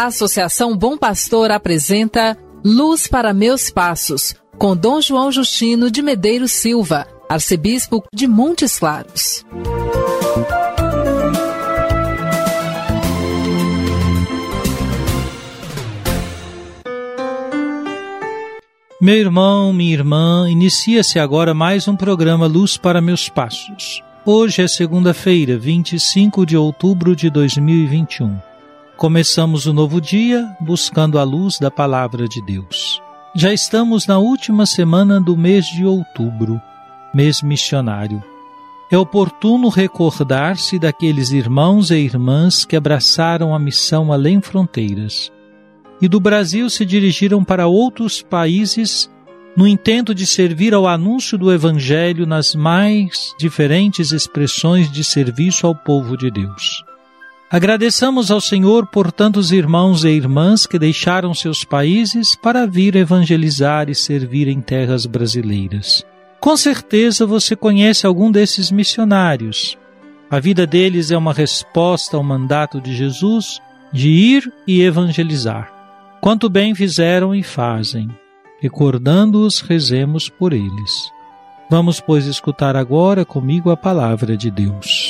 A Associação Bom Pastor apresenta Luz para Meus Passos, com Dom João Justino de Medeiros Silva, arcebispo de Montes Claros. Meu irmão, minha irmã, inicia-se agora mais um programa Luz para Meus Passos. Hoje é segunda-feira, 25 de outubro de 2021. Começamos o novo dia buscando a luz da Palavra de Deus. Já estamos na última semana do mês de outubro, mês missionário. É oportuno recordar-se daqueles irmãos e irmãs que abraçaram a missão além fronteiras e do Brasil se dirigiram para outros países no intento de servir ao anúncio do Evangelho nas mais diferentes expressões de serviço ao povo de Deus. Agradeçamos ao Senhor por tantos irmãos e irmãs que deixaram seus países para vir evangelizar e servir em terras brasileiras. Com certeza você conhece algum desses missionários. A vida deles é uma resposta ao mandato de Jesus de ir e evangelizar. Quanto bem fizeram e fazem, recordando-os, rezemos por eles. Vamos, pois, escutar agora comigo a palavra de Deus.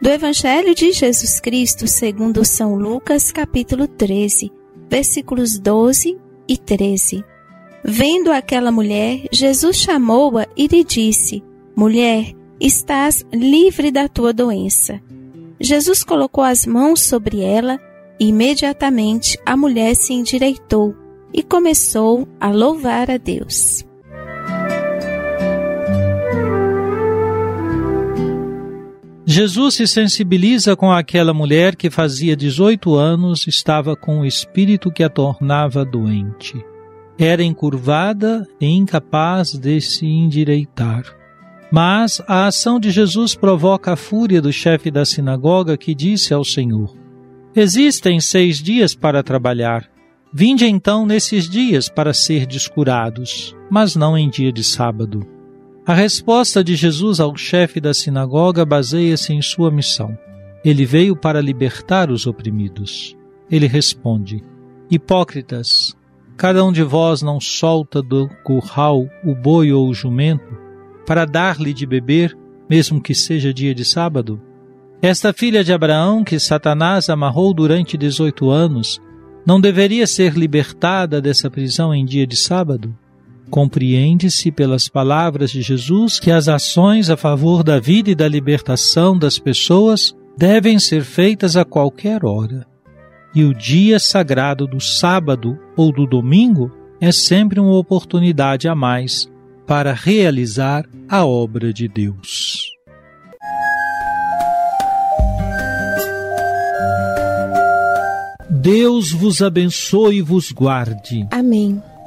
Do Evangelho de Jesus Cristo, segundo São Lucas, capítulo 13, versículos 12 e 13. Vendo aquela mulher, Jesus chamou-a e lhe disse: Mulher, estás livre da tua doença. Jesus colocou as mãos sobre ela e imediatamente a mulher se endireitou e começou a louvar a Deus. Jesus se sensibiliza com aquela mulher que fazia 18 anos estava com o espírito que a tornava doente. Era encurvada e incapaz de se endireitar. Mas a ação de Jesus provoca a fúria do chefe da sinagoga que disse ao Senhor: Existem seis dias para trabalhar. Vinde então nesses dias para ser descurados, mas não em dia de sábado. A resposta de Jesus ao chefe da sinagoga baseia-se em sua missão. Ele veio para libertar os oprimidos. Ele responde: Hipócritas, cada um de vós não solta do curral o boi ou o jumento para dar-lhe de beber, mesmo que seja dia de sábado? Esta filha de Abraão, que Satanás amarrou durante 18 anos, não deveria ser libertada dessa prisão em dia de sábado? Compreende-se pelas palavras de Jesus que as ações a favor da vida e da libertação das pessoas devem ser feitas a qualquer hora. E o dia sagrado do sábado ou do domingo é sempre uma oportunidade a mais para realizar a obra de Deus. Deus vos abençoe e vos guarde. Amém.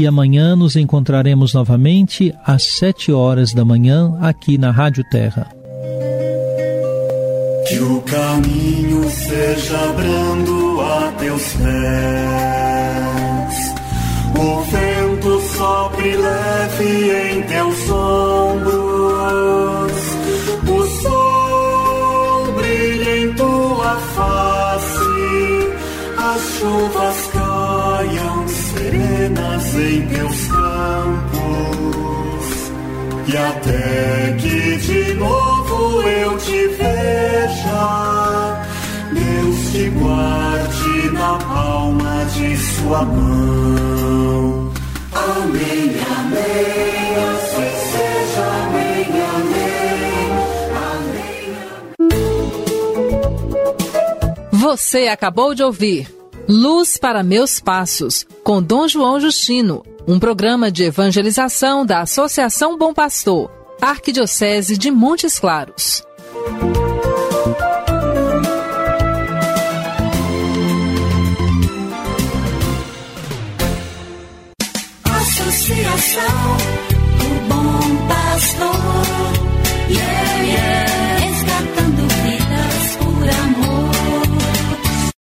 e amanhã nos encontraremos novamente às 7 horas da manhã aqui na Rádio Terra. Que o caminho seja brando a teus pés, o vento sopre leve em teus olhos E até que de novo eu te veja, Deus te guarde na palma de sua mão. Amém, amém, assim seja, amém, amém, amém. Você acabou de ouvir Luz para Meus Passos, com Dom João Justino, um programa de evangelização da Associação Bom Pastor, Arquidiocese de Montes Claros. Associação do Bom Pastor, yeah, yeah, resgatando